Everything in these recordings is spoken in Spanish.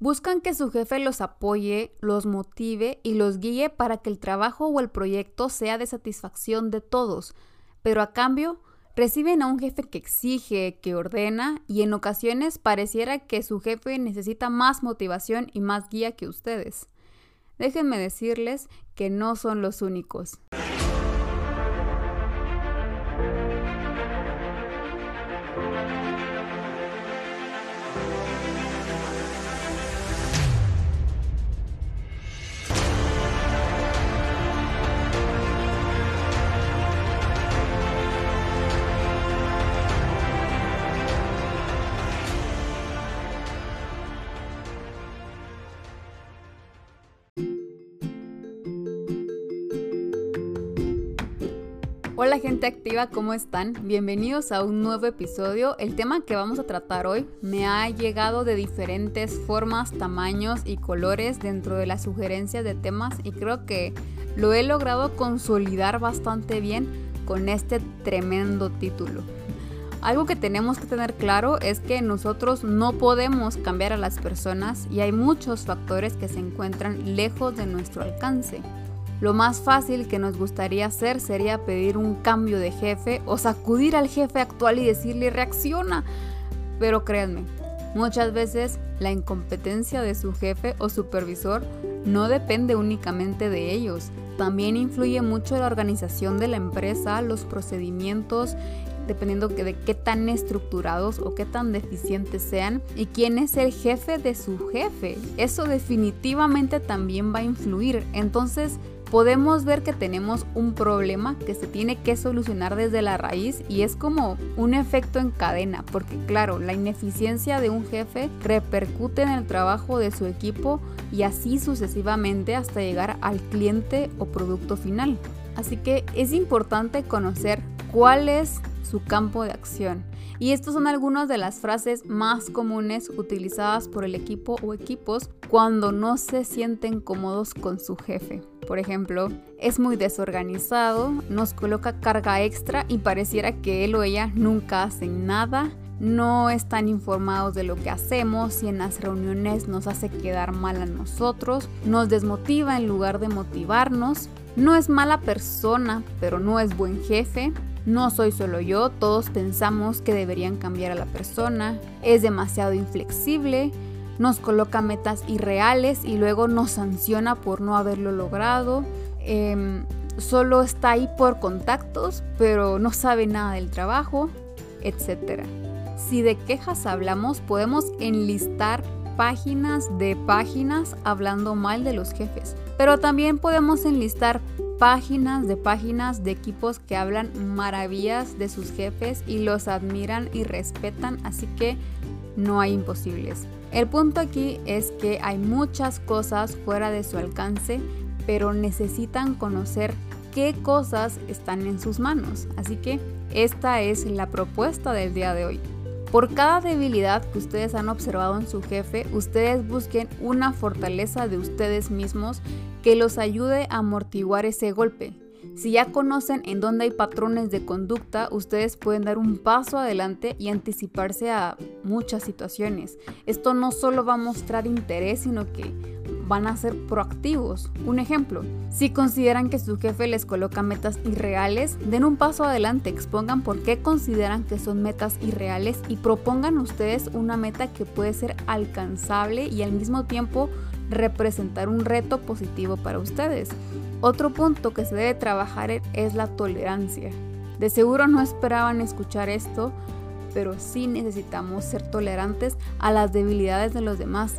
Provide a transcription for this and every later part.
Buscan que su jefe los apoye, los motive y los guíe para que el trabajo o el proyecto sea de satisfacción de todos, pero a cambio reciben a un jefe que exige, que ordena y en ocasiones pareciera que su jefe necesita más motivación y más guía que ustedes. Déjenme decirles que no son los únicos. Hola gente activa, ¿cómo están? Bienvenidos a un nuevo episodio. El tema que vamos a tratar hoy me ha llegado de diferentes formas, tamaños y colores dentro de las sugerencias de temas y creo que lo he logrado consolidar bastante bien con este tremendo título. Algo que tenemos que tener claro es que nosotros no podemos cambiar a las personas y hay muchos factores que se encuentran lejos de nuestro alcance. Lo más fácil que nos gustaría hacer sería pedir un cambio de jefe o sacudir al jefe actual y decirle reacciona. Pero créanme, muchas veces la incompetencia de su jefe o supervisor no depende únicamente de ellos. También influye mucho la organización de la empresa, los procedimientos, dependiendo de qué tan estructurados o qué tan deficientes sean y quién es el jefe de su jefe. Eso definitivamente también va a influir. Entonces, podemos ver que tenemos un problema que se tiene que solucionar desde la raíz y es como un efecto en cadena, porque claro, la ineficiencia de un jefe repercute en el trabajo de su equipo y así sucesivamente hasta llegar al cliente o producto final. Así que es importante conocer cuál es su campo de acción. Y estas son algunas de las frases más comunes utilizadas por el equipo o equipos cuando no se sienten cómodos con su jefe. Por ejemplo, es muy desorganizado, nos coloca carga extra y pareciera que él o ella nunca hacen nada, no están informados de lo que hacemos y en las reuniones nos hace quedar mal a nosotros, nos desmotiva en lugar de motivarnos, no es mala persona, pero no es buen jefe, no soy solo yo, todos pensamos que deberían cambiar a la persona, es demasiado inflexible, nos coloca metas irreales y luego nos sanciona por no haberlo logrado. Em, solo está ahí por contactos, pero no sabe nada del trabajo, etc. Si de quejas hablamos, podemos enlistar páginas de páginas hablando mal de los jefes, pero también podemos enlistar páginas de páginas de equipos que hablan maravillas de sus jefes y los admiran y respetan, así que no hay imposibles. El punto aquí es que hay muchas cosas fuera de su alcance, pero necesitan conocer qué cosas están en sus manos. Así que esta es la propuesta del día de hoy. Por cada debilidad que ustedes han observado en su jefe, ustedes busquen una fortaleza de ustedes mismos que los ayude a amortiguar ese golpe. Si ya conocen en dónde hay patrones de conducta, ustedes pueden dar un paso adelante y anticiparse a muchas situaciones. Esto no solo va a mostrar interés, sino que van a ser proactivos. Un ejemplo, si consideran que su jefe les coloca metas irreales, den un paso adelante, expongan por qué consideran que son metas irreales y propongan ustedes una meta que puede ser alcanzable y al mismo tiempo representar un reto positivo para ustedes. Otro punto que se debe trabajar es la tolerancia. De seguro no esperaban escuchar esto, pero sí necesitamos ser tolerantes a las debilidades de los demás,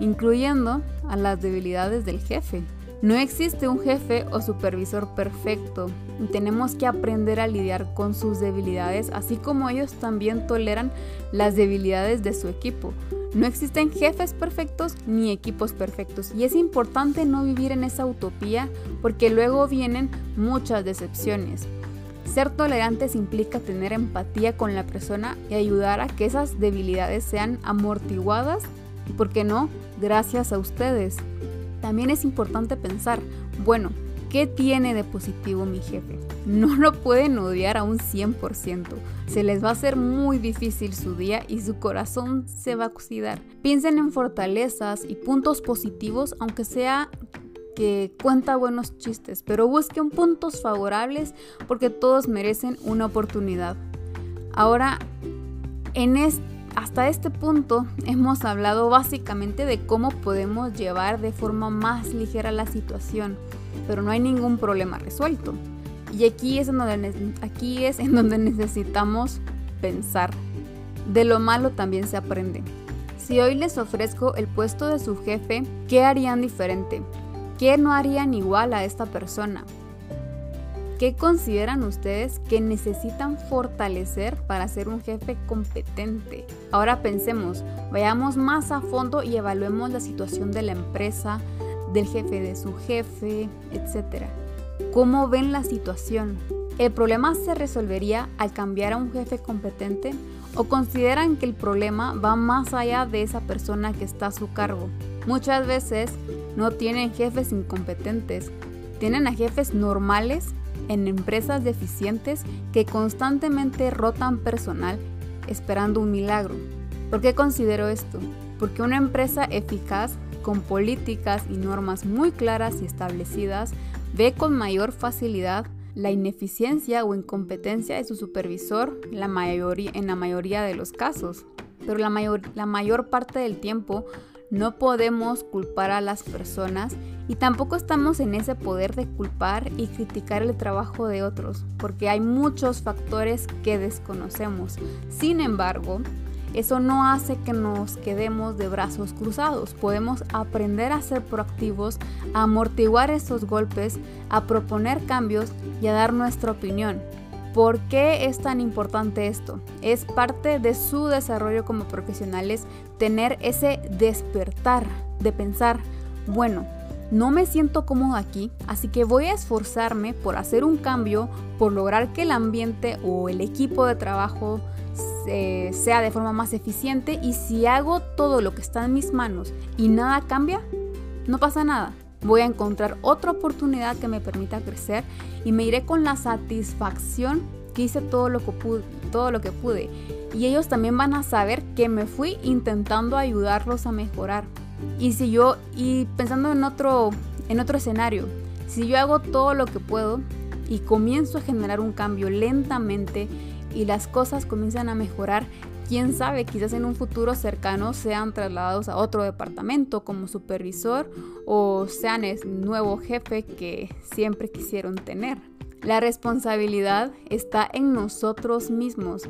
incluyendo a las debilidades del jefe. No existe un jefe o supervisor perfecto y tenemos que aprender a lidiar con sus debilidades, así como ellos también toleran las debilidades de su equipo. No existen jefes perfectos ni equipos perfectos y es importante no vivir en esa utopía porque luego vienen muchas decepciones. Ser tolerantes implica tener empatía con la persona y ayudar a que esas debilidades sean amortiguadas y, ¿por qué no?, gracias a ustedes. También es importante pensar, bueno, ¿Qué tiene de positivo mi jefe? No lo pueden odiar a un 100%. Se les va a hacer muy difícil su día y su corazón se va a oxidar. Piensen en fortalezas y puntos positivos, aunque sea que cuenta buenos chistes, pero busquen puntos favorables porque todos merecen una oportunidad. Ahora, en hasta este punto hemos hablado básicamente de cómo podemos llevar de forma más ligera la situación, pero no hay ningún problema resuelto. Y aquí es en donde, aquí es en donde necesitamos pensar. De lo malo también se aprende. Si hoy les ofrezco el puesto de su jefe, ¿qué harían diferente? ¿Qué no harían igual a esta persona? ¿Qué consideran ustedes que necesitan fortalecer para ser un jefe competente? Ahora pensemos, vayamos más a fondo y evaluemos la situación de la empresa, del jefe de su jefe, etc. ¿Cómo ven la situación? ¿El problema se resolvería al cambiar a un jefe competente o consideran que el problema va más allá de esa persona que está a su cargo? Muchas veces no tienen jefes incompetentes, tienen a jefes normales en empresas deficientes que constantemente rotan personal esperando un milagro. ¿Por qué considero esto? Porque una empresa eficaz, con políticas y normas muy claras y establecidas, ve con mayor facilidad la ineficiencia o incompetencia de su supervisor en la mayoría de los casos. Pero mayor, la mayor parte del tiempo no podemos culpar a las personas y tampoco estamos en ese poder de culpar y criticar el trabajo de otros, porque hay muchos factores que desconocemos. Sin embargo, eso no hace que nos quedemos de brazos cruzados. Podemos aprender a ser proactivos, a amortiguar esos golpes, a proponer cambios y a dar nuestra opinión. ¿Por qué es tan importante esto? Es parte de su desarrollo como profesionales tener ese despertar de pensar, bueno, no me siento cómodo aquí, así que voy a esforzarme por hacer un cambio, por lograr que el ambiente o el equipo de trabajo sea de forma más eficiente y si hago todo lo que está en mis manos y nada cambia, no pasa nada voy a encontrar otra oportunidad que me permita crecer y me iré con la satisfacción que hice todo lo que pude, todo lo que pude. Y ellos también van a saber que me fui intentando ayudarlos a mejorar. Y si yo y pensando en otro en otro escenario, si yo hago todo lo que puedo y comienzo a generar un cambio lentamente y las cosas comienzan a mejorar, quién sabe, quizás en un futuro cercano sean trasladados a otro departamento como supervisor o sean el nuevo jefe que siempre quisieron tener. La responsabilidad está en nosotros mismos.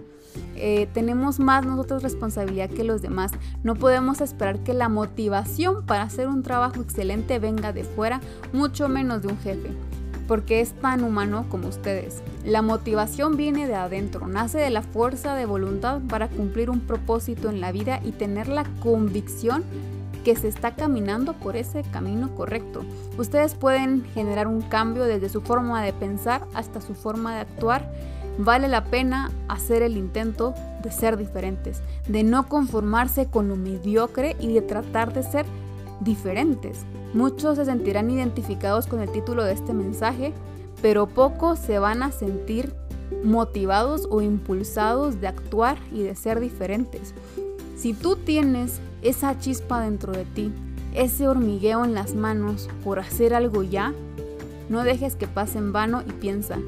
Eh, tenemos más nosotros responsabilidad que los demás. No podemos esperar que la motivación para hacer un trabajo excelente venga de fuera, mucho menos de un jefe porque es tan humano como ustedes. La motivación viene de adentro, nace de la fuerza de voluntad para cumplir un propósito en la vida y tener la convicción que se está caminando por ese camino correcto. Ustedes pueden generar un cambio desde su forma de pensar hasta su forma de actuar. Vale la pena hacer el intento de ser diferentes, de no conformarse con lo mediocre y de tratar de ser diferentes. Muchos se sentirán identificados con el título de este mensaje, pero pocos se van a sentir motivados o impulsados de actuar y de ser diferentes. Si tú tienes esa chispa dentro de ti, ese hormigueo en las manos por hacer algo ya, no dejes que pase en vano y piensa,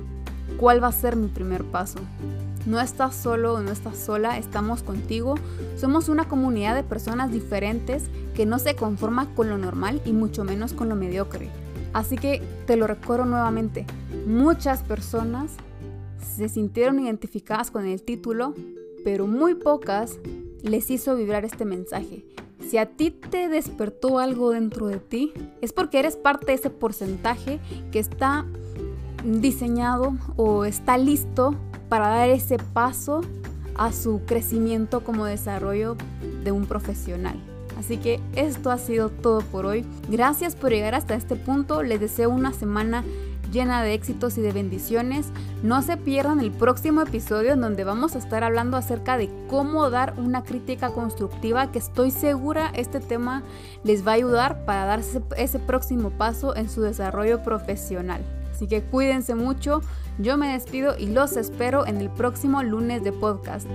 ¿cuál va a ser mi primer paso? No estás solo no estás sola, estamos contigo. Somos una comunidad de personas diferentes que no se conforma con lo normal y mucho menos con lo mediocre. Así que te lo recuerdo nuevamente, muchas personas se sintieron identificadas con el título, pero muy pocas les hizo vibrar este mensaje. Si a ti te despertó algo dentro de ti, es porque eres parte de ese porcentaje que está diseñado o está listo para dar ese paso a su crecimiento como desarrollo de un profesional. Así que esto ha sido todo por hoy. Gracias por llegar hasta este punto. Les deseo una semana llena de éxitos y de bendiciones. No se pierdan el próximo episodio en donde vamos a estar hablando acerca de cómo dar una crítica constructiva que estoy segura este tema les va a ayudar para darse ese próximo paso en su desarrollo profesional. Así que cuídense mucho, yo me despido y los espero en el próximo lunes de podcast.